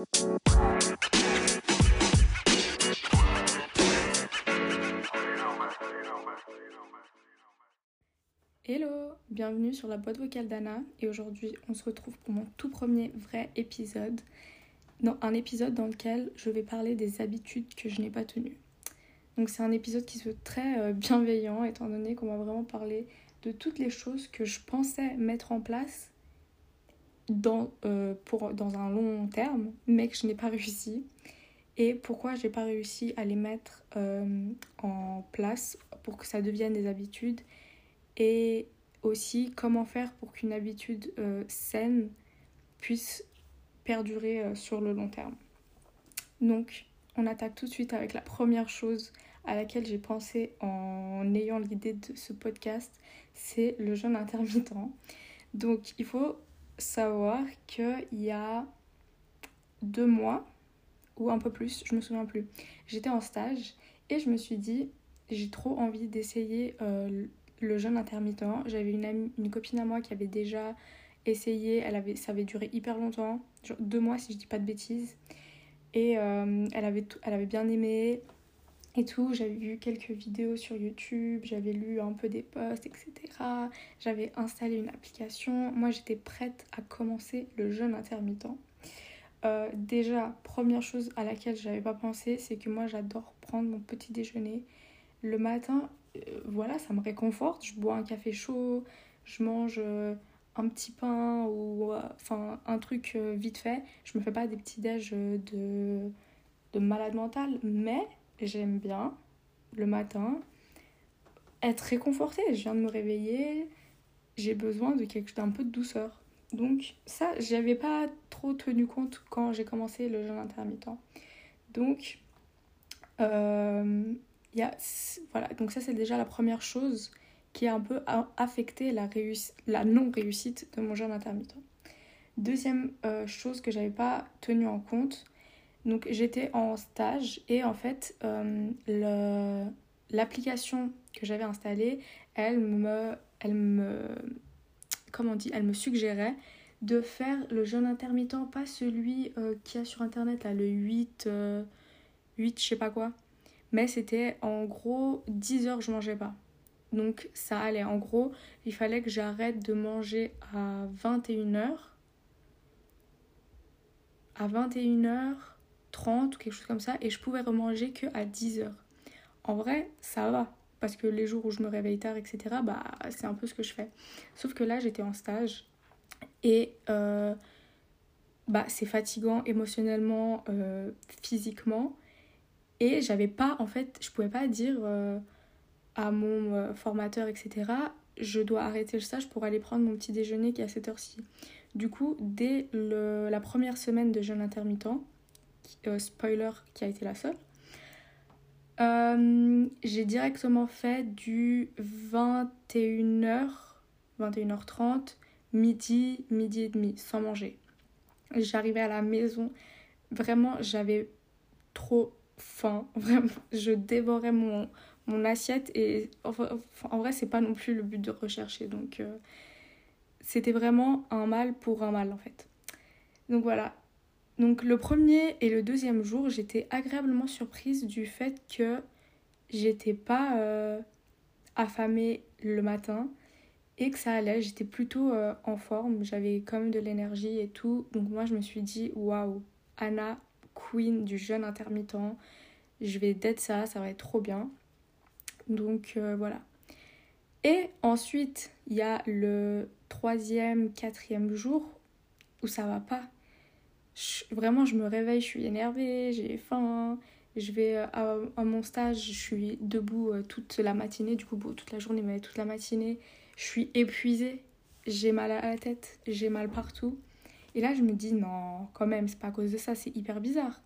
Hello, bienvenue sur la boîte vocale d'Anna et aujourd'hui on se retrouve pour mon tout premier vrai épisode, dans un épisode dans lequel je vais parler des habitudes que je n'ai pas tenues. Donc c'est un épisode qui se veut très euh, bienveillant étant donné qu'on va vraiment parler de toutes les choses que je pensais mettre en place dans, euh, pour, dans un long terme mais que je n'ai pas réussi et pourquoi j'ai pas réussi à les mettre euh, en place pour que ça devienne des habitudes? Et aussi comment faire pour qu'une habitude saine puisse perdurer sur le long terme? Donc on attaque tout de suite avec la première chose à laquelle j'ai pensé en ayant l'idée de ce podcast, c'est le jeûne intermittent. Donc il faut savoir qu'il y a deux mois, ou un peu plus, je me souviens plus, j'étais en stage et je me suis dit, j'ai trop envie d'essayer euh, le jeûne intermittent. J'avais une, copine à moi qui avait déjà essayé, elle avait, ça avait duré hyper longtemps, genre deux mois si je dis pas de bêtises. Et euh, elle avait bien aimé et tout. J'avais vu quelques vidéos sur YouTube, j'avais lu un peu des posts, etc. J'avais installé une application. Moi, j'étais prête à commencer le jeûne intermittent. Euh, déjà, première chose à laquelle je n'avais pas pensé, c'est que moi, j'adore prendre mon petit déjeuner le matin. Euh, voilà, ça me réconforte. Je bois un café chaud, je mange un petit pain ou euh, un truc euh, vite fait. Je me fais pas des petits déj euh, de, de malade mental, mais j'aime bien le matin être réconfortée. Je viens de me réveiller, j'ai besoin de quelque d'un peu de douceur. Donc ça, j'avais pas trop tenu compte quand j'ai commencé le jeûne intermittent. Donc a, voilà, donc ça c'est déjà la première chose qui a un peu affecté la, la non-réussite de mon jeûne intermittent. Deuxième euh, chose que j'avais pas tenu en compte, donc j'étais en stage et en fait euh, l'application que j'avais installée, elle me, elle me, comment dit, elle me suggérait de faire le jeûne intermittent, pas celui euh, qui a sur internet là, le 8, 8 je sais pas quoi, mais c'était en gros 10 heures je mangeais pas. Donc ça allait. En gros, il fallait que j'arrête de manger à 21h. À 21h30 ou quelque chose comme ça. Et je pouvais remanger que à 10h. En vrai, ça va. Parce que les jours où je me réveille tard, etc., bah, c'est un peu ce que je fais. Sauf que là, j'étais en stage. Et euh, bah, c'est fatigant émotionnellement, euh, physiquement. Et j'avais pas, en fait, je pouvais pas dire... Euh, à mon formateur, etc., je dois arrêter le stage pour aller prendre mon petit déjeuner qui est à cette heure-ci. Du coup, dès le, la première semaine de jeûne intermittent, euh, spoiler qui a été la seule, euh, j'ai directement fait du 21h, 21h30, midi, midi et demi, sans manger. J'arrivais à la maison, vraiment, j'avais trop faim, vraiment, je dévorais mon, assiette et en vrai c'est pas non plus le but de rechercher donc euh, c'était vraiment un mal pour un mal en fait. Donc voilà donc le premier et le deuxième jour j'étais agréablement surprise du fait que j'étais pas euh, affamée le matin et que ça allait j'étais plutôt euh, en forme j'avais quand même de l'énergie et tout donc moi je me suis dit waouh Anna queen du jeûne intermittent je vais d'être ça ça va être trop bien donc euh, voilà. Et ensuite, il y a le troisième, quatrième jour où ça va pas. Vraiment, je me réveille, je suis énervée, j'ai faim. Je vais euh, à, mon stage, je suis debout euh, toute la matinée, du coup, toute la journée, mais toute la matinée. Je suis épuisée, j'ai mal à la tête, j'ai mal partout. Et là, je me dis, non, quand même, c'est pas à cause de ça, c'est hyper bizarre.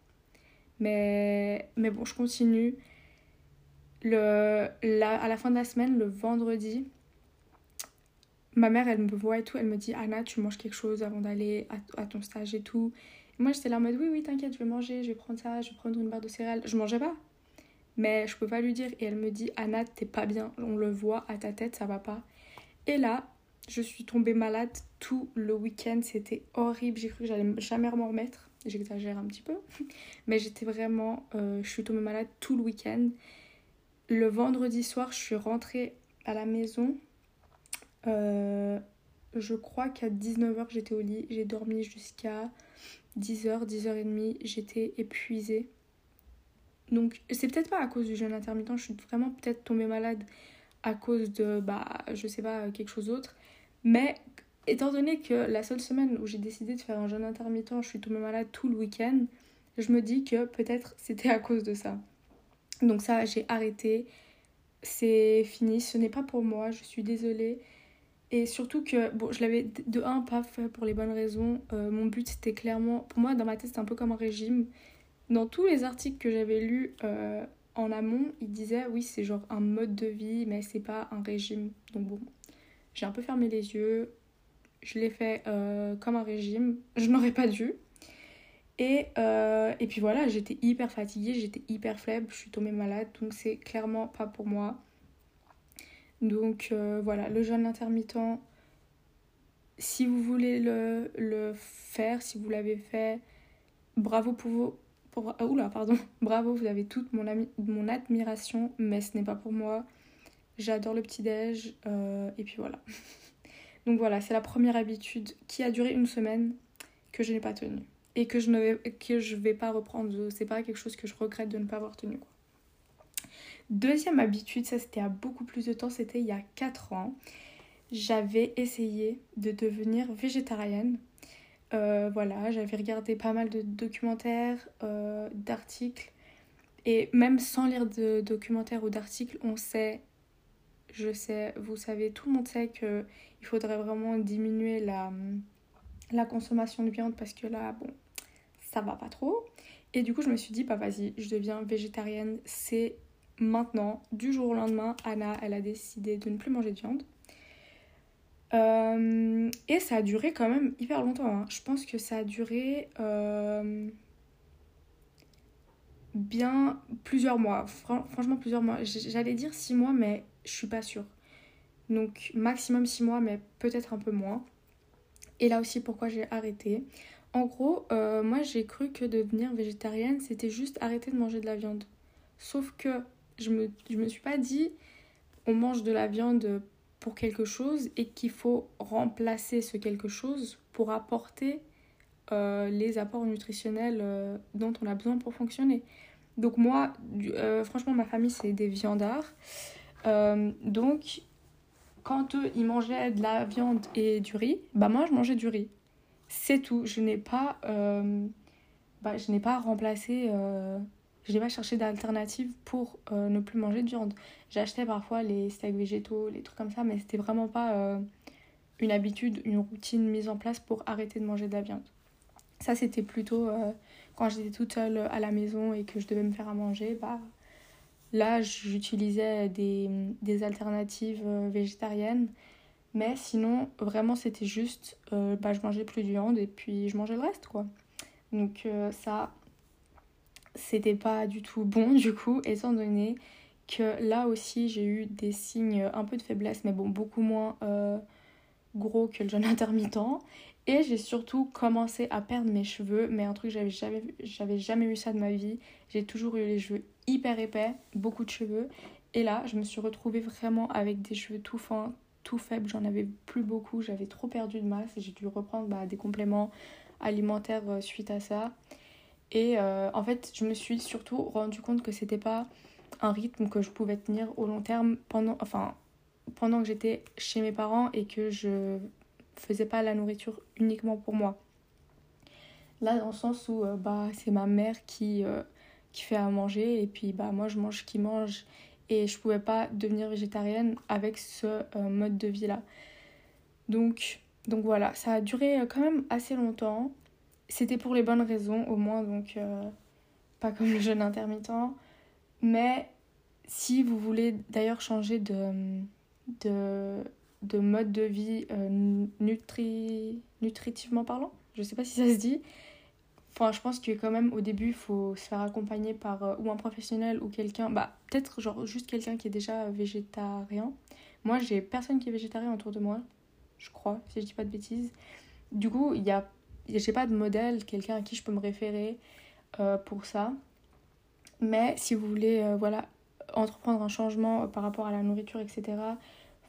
Mais, mais bon, je continue. Le, à la fin de la semaine, le vendredi, ma mère, elle me voit et tout, elle me dit Anna, tu manges quelque chose avant d'aller à, ton stage et tout. moi, j'étais là en mode Oui, oui, t'inquiète, je vais manger, je vais prendre ça, je vais prendre une barre de céréales. Je mangeais pas. Mais je peux pas lui dire. Et elle me dit Anna, t'es pas bien, on le voit à ta tête, ça va pas. Et là, Je suis tombée malade tout le week-end. C'était horrible. J'ai cru que j'allais jamais m'en remettre. J'exagère un petit peu. Mais j'étais vraiment. Euh, je suis tombée malade tout le week-end. Le vendredi soir, je suis rentrée à la maison. Euh, je crois qu'à 19h, j'étais au lit. J'ai dormi jusqu'à 10h, 10h30. J'étais épuisée. Donc, c'est peut-être pas à cause du jeûne intermittent. Je suis vraiment peut-être tombée malade à cause de, bah, je sais pas, quelque chose d'autre. Mais étant donné que la seule semaine où j'ai décidé de faire un jeûne intermittent, je suis tombée malade tout le week-end, je me dis que peut-être c'était à cause de ça. Donc ça, j'ai arrêté. C'est fini, ce n'est pas pour moi, je suis désolée. Et surtout que, bon, je l'avais de un pas fait pour les bonnes raisons. Euh, mon but c'était clairement, pour moi dans ma tête c'était un peu comme un régime. Dans tous les articles que j'avais lus euh, en amont, ils disaient oui c'est genre un mode de vie mais c'est pas un régime. Donc bon, j'ai un peu fermé les yeux, je l'ai fait euh, comme un régime, je n'aurais pas dû. Et, et puis voilà, j'étais hyper fatiguée, j'étais hyper faible, je suis tombée malade, donc c'est clairement pas pour moi. Donc euh, voilà, le jeûne intermittent, si vous voulez le, le faire, si vous l'avez fait, bravo pour vous. Pour, ah, oula, pardon, bravo, vous avez toute mon, admiration, mais ce n'est pas pour moi. J'adore le petit-déj, et puis voilà. donc voilà, c'est la première habitude qui a duré une semaine que je n'ai pas tenue et que je ne vais, pas reprendre. C'est pas quelque chose que je regrette de ne pas avoir tenu. Deuxième habitude, ça c'était à beaucoup plus de temps, c'était il y a 4 ans. J'avais essayé de devenir végétarienne. Euh, voilà, j'avais regardé pas mal de documentaires, euh, d'articles. Et même sans lire de documentaires ou d'articles, on sait, je sais, vous savez, tout le monde sait qu'il faudrait vraiment diminuer la, la consommation de viande parce que là, bon, ça va pas trop. Et du coup, je me suis dit, bah vas-y, je deviens végétarienne. C'est maintenant, du jour au lendemain, Anna, elle a décidé de ne plus manger de viande. Euh, et ça a duré quand même hyper longtemps. Hein. Je pense que ça a duré euh, bien plusieurs mois. franchement, plusieurs mois. J'allais dire six mois, mais je suis pas sûre. Donc, maximum six mois, mais peut-être un peu moins. Et là aussi, pourquoi j'ai arrêté? En gros, euh, moi j'ai cru que devenir végétarienne, c'était juste arrêter de manger de la viande. Sauf que je me, je me suis pas dit, on mange de la viande pour quelque chose et qu'il faut remplacer ce quelque chose pour apporter euh, les apports nutritionnels euh, dont on a besoin pour fonctionner. Donc moi, franchement, ma famille, c'est des viandards. donc, quand eux, ils mangeaient de la viande et du riz, bah moi, je mangeais du riz. C'est tout. Je n'ai pas, euh, bah, je n'ai pas remplacé, euh, je n'ai pas cherché d'alternative pour euh, ne plus manger de viande. J'achetais parfois les steaks végétaux, les trucs comme ça, mais c'était vraiment pas une habitude, une routine mise en place pour arrêter de manger de la viande. Ça, c'était plutôt quand j'étais toute seule à la maison et que je devais me faire à manger. Bah, là, j'utilisais des, des alternatives végétariennes mais sinon, vraiment, c'était juste, euh, bah, je mangeais plus de viande et puis je mangeais le reste, quoi. Donc euh, ça, c'était pas du tout bon, du coup, étant donné que là aussi, j'ai eu des signes un peu de faiblesse, mais bon, beaucoup moins euh, gros que le jeûne intermittent. Et j'ai surtout commencé à perdre mes cheveux, mais un truc, j'avais jamais, j'avais jamais vu ça de ma vie. J'ai toujours eu les cheveux hyper épais, beaucoup de cheveux. Et là, je me suis retrouvée vraiment avec des cheveux tout fins, tout faible, j'en avais plus beaucoup, j'avais trop perdu de masse et j'ai dû reprendre bah, des compléments alimentaires euh, suite à ça. Et euh, en fait, je me suis surtout rendu compte que c'était pas un rythme que je pouvais tenir au long terme pendant, que j'étais chez mes parents et que je faisais pas la nourriture uniquement pour moi. Là, dans le sens où euh, bah, c'est ma mère qui, qui fait à manger et puis bah, moi je mange qui mange et je pouvais pas devenir végétarienne avec ce euh, mode de vie là. Donc, donc voilà, ça a duré euh, quand même assez longtemps. C'était pour les bonnes raisons au moins, donc euh, pas comme le jeûne intermittent. Mais si vous voulez d'ailleurs changer de, de, de, mode de vie nutri, nutritivement parlant, je sais pas si ça se dit, Enfin, je pense que quand même au début, il faut se faire accompagner par euh, ou un professionnel ou quelqu'un, bah peut-être genre juste quelqu'un qui est déjà végétarien. Moi, j'ai personne qui est végétarien autour de moi. je crois, si je dis pas de bêtises. Du coup, il y a, j'ai pas de modèle, quelqu'un à qui je peux me référer euh, pour ça. Mais si vous voulez, euh, voilà, entreprendre un changement par rapport à la nourriture, etc.,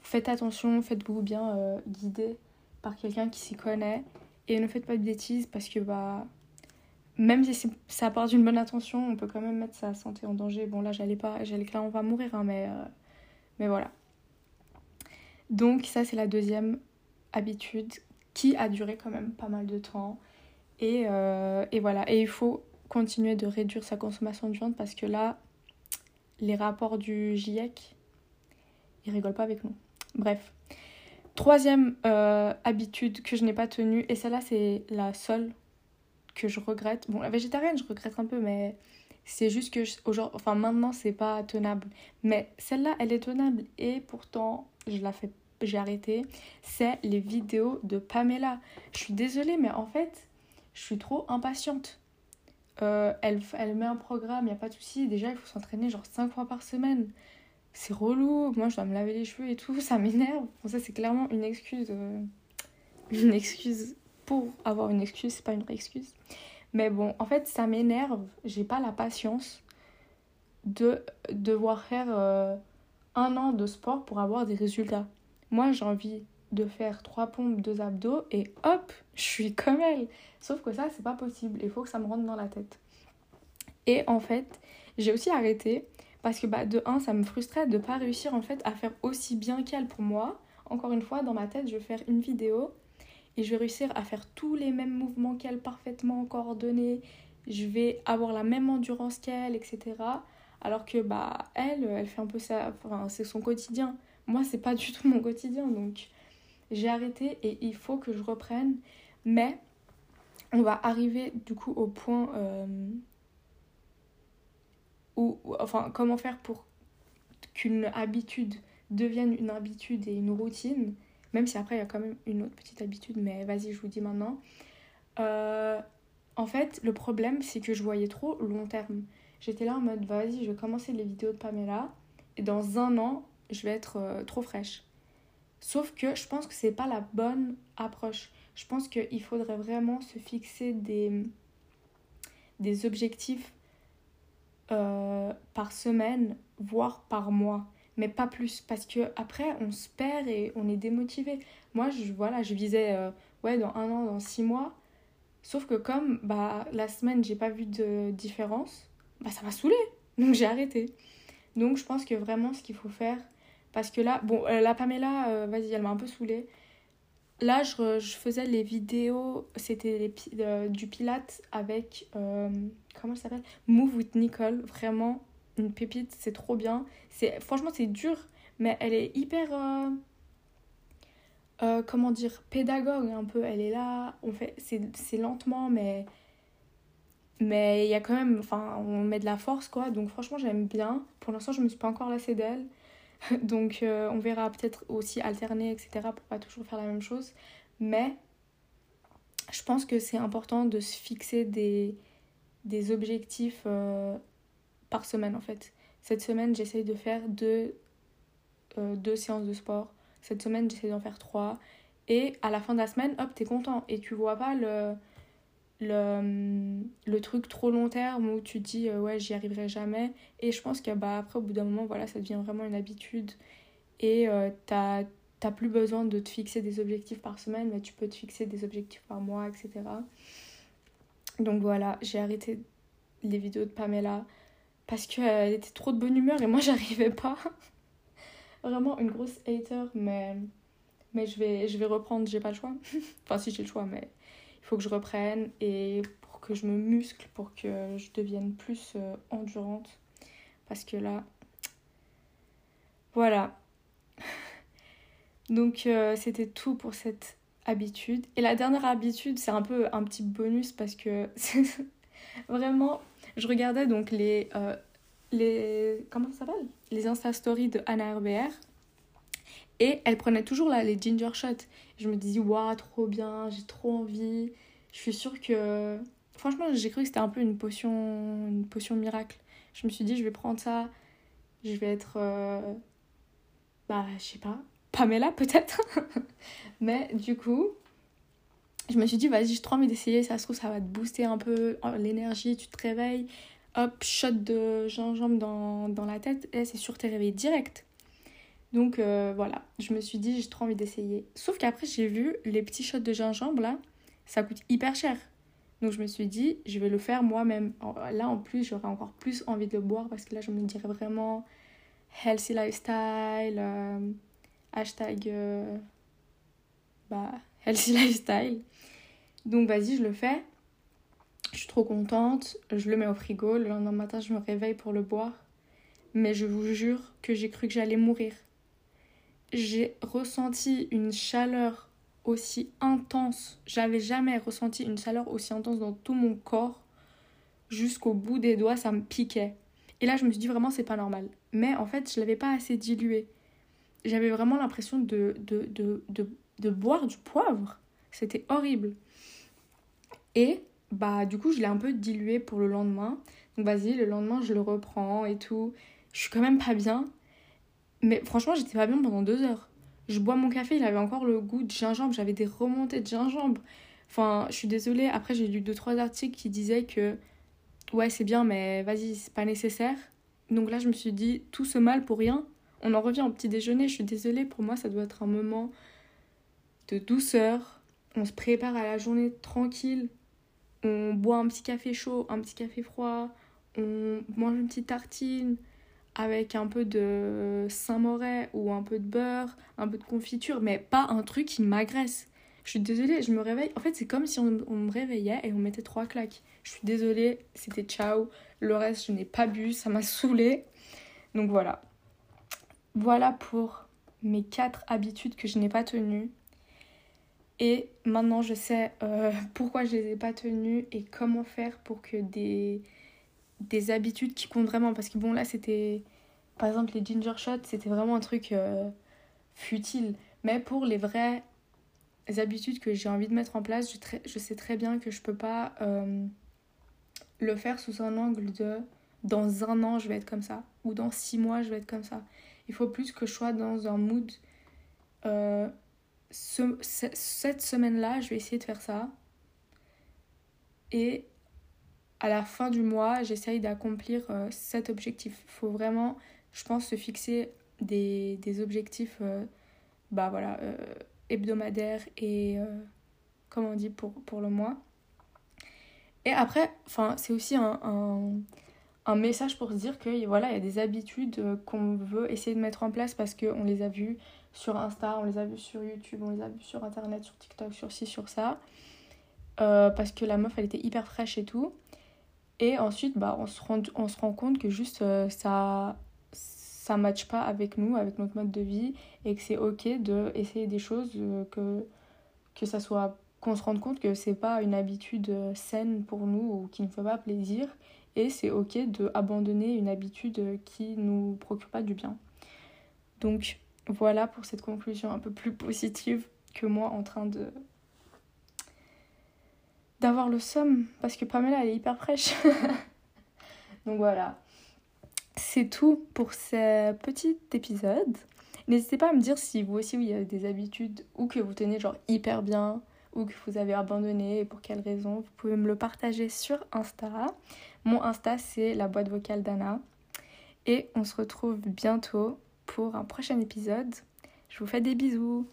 faites attention, faites-vous bien guider par quelqu'un qui s'y connaît et ne faites pas de bêtises parce que bah même si ça part d'une bonne intention, on peut quand même mettre sa santé en danger. Bon là j'allais pas, j'allais clairement pas mourir, hein, mais, euh, mais voilà. Donc ça c'est la deuxième habitude qui a duré quand même pas mal de temps. Et, euh, et voilà, et il faut continuer de réduire sa consommation de viande parce que là, les rapports du GIEC, ils rigolent pas avec nous. Bref. Troisième euh, habitude que je n'ai pas tenue, et celle-là c'est la seule que je regrette. Bon, la végétarienne, je regrette un peu, mais c'est juste que aujourd'hui, enfin maintenant, c'est pas tenable. Mais celle-là, elle est tenable et pourtant, je la fais, j'ai arrêté. C'est les vidéos de Pamela. Je suis désolée, mais en fait, je suis trop impatiente. Euh, elle, elle met un programme, il n'y a pas de souci. Déjà, il faut s'entraîner genre 5 fois par semaine. C'est relou. Moi, je dois me laver les cheveux et tout. Ça m'énerve. Bon, ça, c'est clairement une excuse. Euh, une excuse pour avoir une excuse, c'est pas une vraie excuse. Mais bon, en fait, ça m'énerve. J'ai pas la patience de devoir faire euh, un an de sport pour avoir des résultats. Moi, j'ai envie de faire trois pompes, deux abdos et hop, je suis comme elle. Sauf que ça, c'est pas possible. Il faut que ça me rentre dans la tête. Et en fait, j'ai aussi arrêté parce que bah, de un, ça me frustrait de pas réussir en fait à faire aussi bien qu'elle pour moi. Encore une fois, dans ma tête, je vais faire une vidéo et je vais réussir à faire tous les mêmes mouvements qu'elle parfaitement coordonnés. Je vais avoir la même endurance qu'elle, etc. Alors que bah elle, elle fait un peu ça, enfin c'est son quotidien. Moi c'est pas du tout mon quotidien donc j'ai arrêté et il faut que je reprenne. Mais on va arriver du coup au point euh, où, enfin comment faire pour qu'une habitude devienne une habitude et une routine même si après, il y a quand même une autre petite habitude, mais vas-y, je vous dis maintenant. Euh, en fait, le problème, c'est que je voyais trop long terme. J'étais là en mode, vas-y, je vais commencer les vidéos de Pamela, et dans un an, je vais être euh, trop fraîche. Sauf que je pense que c'est pas la bonne approche. Je pense qu'il faudrait vraiment se fixer des, des objectifs euh, par semaine, voire par mois mais pas plus. Parce que après on se perd et on est démotivé. Moi je voilà je visais euh, ouais dans un an dans six mois. Sauf que comme bah la semaine j'ai pas vu de différence bah ça m'a saoulé donc j'ai arrêté. Donc je pense que vraiment ce qu'il faut faire parce que là bon euh, la Pamela euh, vas-y elle m'a un peu saoulée là je, je faisais les vidéos c'était du pilate avec comment ça s'appelle? Move with Nicole vraiment une pépite, c'est trop bien. C'est franchement c'est dur, mais elle est hyper euh, euh, comment dire pédagogue un peu. Elle est là, on fait c'est lentement, mais mais il y a quand même, enfin on met de la force quoi. Donc franchement j'aime bien. Pour l'instant je me suis pas encore lassée d'elle. Donc euh, on verra peut-être aussi alterner etc pour pas toujours faire la même chose. Mais je pense que c'est important de se fixer des, objectifs par semaine en fait. Cette semaine, j'essaye de faire deux, euh, deux séances de sport. Cette semaine, j'essaye d'en faire trois. Et à la fin de la semaine, hop, t'es content. Et tu vois pas le, le, le truc trop long terme où tu dis, euh, ouais, j'y arriverai jamais. Et je pense que bah, après, au bout d'un moment, voilà, ça devient vraiment une habitude. Et euh, t'as plus besoin de te fixer des objectifs par semaine, mais tu peux te fixer des objectifs par mois, etc. Donc voilà, j'ai arrêté les vidéos de Pamela parce qu'elle était trop de bonne humeur et moi j'arrivais pas. Vraiment une grosse hater, mais, mais je, vais, je vais reprendre, j'ai pas le choix. enfin, si j'ai le choix, mais faut que je reprenne et pour que je me muscle, pour que je devienne plus euh, endurante. Parce que là, voilà. Donc euh, c'était tout pour cette habitude. Et la dernière habitude, c'est un peu un petit bonus parce que vraiment je regardais donc les. Euh, les comment ça s'appelle? Les Insta Stories de Anna RBR. Et elle prenait toujours là les ginger shots. Je me disais, waouh, trop bien, j'ai trop envie. Je suis sûre que. Franchement, j'ai cru que c'était un peu une potion, une potion miracle. Je me suis dit, je vais prendre ça, je vais être. Euh, bah, je sais pas, Pamela peut-être. Mais du coup, je me suis dit, vas-y, j'ai trop envie d'essayer. Ça se trouve, ça va te booster un peu l'énergie. Tu te réveilles, hop, shot de gingembre dans, dans la tête. Et c'est sûr, t'es réveillé direct. Donc euh, voilà, je me suis dit, j'ai trop envie d'essayer. Sauf qu'après, j'ai vu les petits shots de gingembre là, ça coûte hyper cher. Donc je me suis dit, je vais le faire moi-même. Là en plus, j'aurais encore plus envie de le boire parce que là, je me dirais vraiment healthy lifestyle, euh, hashtag euh, bah, healthy lifestyle. Donc vas-y, je le fais. Je suis trop contente. Je le mets au frigo. Le lendemain matin, je me réveille pour le boire. Mais je vous jure que j'ai cru que j'allais mourir. J'ai ressenti une chaleur aussi intense. J'avais jamais ressenti une chaleur aussi intense dans tout mon corps. Jusqu'au bout des doigts, ça me piquait. Et là, je me suis dit vraiment, c'est pas normal. Mais en fait, je l'avais pas assez dilué. J'avais vraiment l'impression de, de, de, de, de boire du poivre. C'était horrible. Et bah du coup, je l'ai un peu dilué pour le lendemain. Donc vas-y, le lendemain, je le reprends et tout. Je suis quand même pas bien. Mais franchement, j'étais pas bien pendant deux heures. Je bois mon café, il avait encore le goût de gingembre. J'avais des remontées de gingembre. Enfin, je suis désolée. Après, j'ai lu deux, trois articles qui disaient que ouais, c'est bien, mais vas-y, c'est pas nécessaire. Donc là, je me suis dit, tout ce mal pour rien. On en revient au petit déjeuner. Je suis désolée, pour moi, ça doit être un moment de douceur. On se prépare à la journée tranquille. On boit un petit café chaud, un petit café froid. On mange une petite tartine avec un peu de Saint-Moret ou un peu de beurre, un peu de confiture, mais pas un truc qui m'agresse. Je suis désolée, je me réveille. En fait, c'est comme si on, me réveillait et on mettait trois claques. Je suis désolée, c'était ciao. Le reste, je n'ai pas bu, ça m'a saoulée. Donc voilà. Voilà pour mes quatre habitudes que je n'ai pas tenues. Et maintenant, je sais euh, pourquoi je les ai pas tenues et comment faire pour que des, des habitudes qui comptent vraiment. Parce que bon, là, c'était. Par exemple, les ginger shots, c'était vraiment un truc euh, futile. Mais pour les vraies habitudes que j'ai envie de mettre en place, je, je, sais très bien que je peux pas euh, le faire sous un angle de dans un an, je vais être comme ça. Ou dans six mois, je vais être comme ça. Il faut plus que je sois dans un mood. Ce, cette semaine-là, je vais essayer de faire ça. Et à la fin du mois, j'essaye d'accomplir euh, cet objectif. Il faut vraiment, je pense, se fixer des, des objectifs euh, bah voilà, euh, hebdomadaires et, comment on dit, pour, pour le mois. Et après, c'est aussi un, un, message pour se dire que voilà, il y a des habitudes qu'on veut essayer de mettre en place parce qu'on les a vues sur Insta, on les a vus sur YouTube, on les a vus sur Internet, sur TikTok, sur ci, sur ça. parce que la meuf, elle était hyper fraîche et tout. Et ensuite, bah, on, se rend, on se rend compte que juste euh, ça ça matche pas avec nous, avec notre mode de vie, et que c'est ok d'essayer des choses, euh, que, que ça soit qu'on se rende compte que c'est pas une habitude euh, saine pour nous ou qui ne fait pas plaisir, et c'est ok d'abandonner une habitude qui nous procure pas du bien. Donc voilà pour cette conclusion un peu plus positive que moi en train de d'avoir le somme parce que Pamela elle est hyper fraîche. Donc voilà. C'est tout pour ce petit épisode. N'hésitez pas à me dire si vous aussi vous avez des habitudes ou que vous tenez genre hyper bien ou que vous avez abandonné et pour quelles raisons. Vous pouvez me le partager sur Insta. Mon Insta c'est la boîte vocale d'Anna. Et on se retrouve bientôt pour un prochain épisode. Je vous fais des bisous.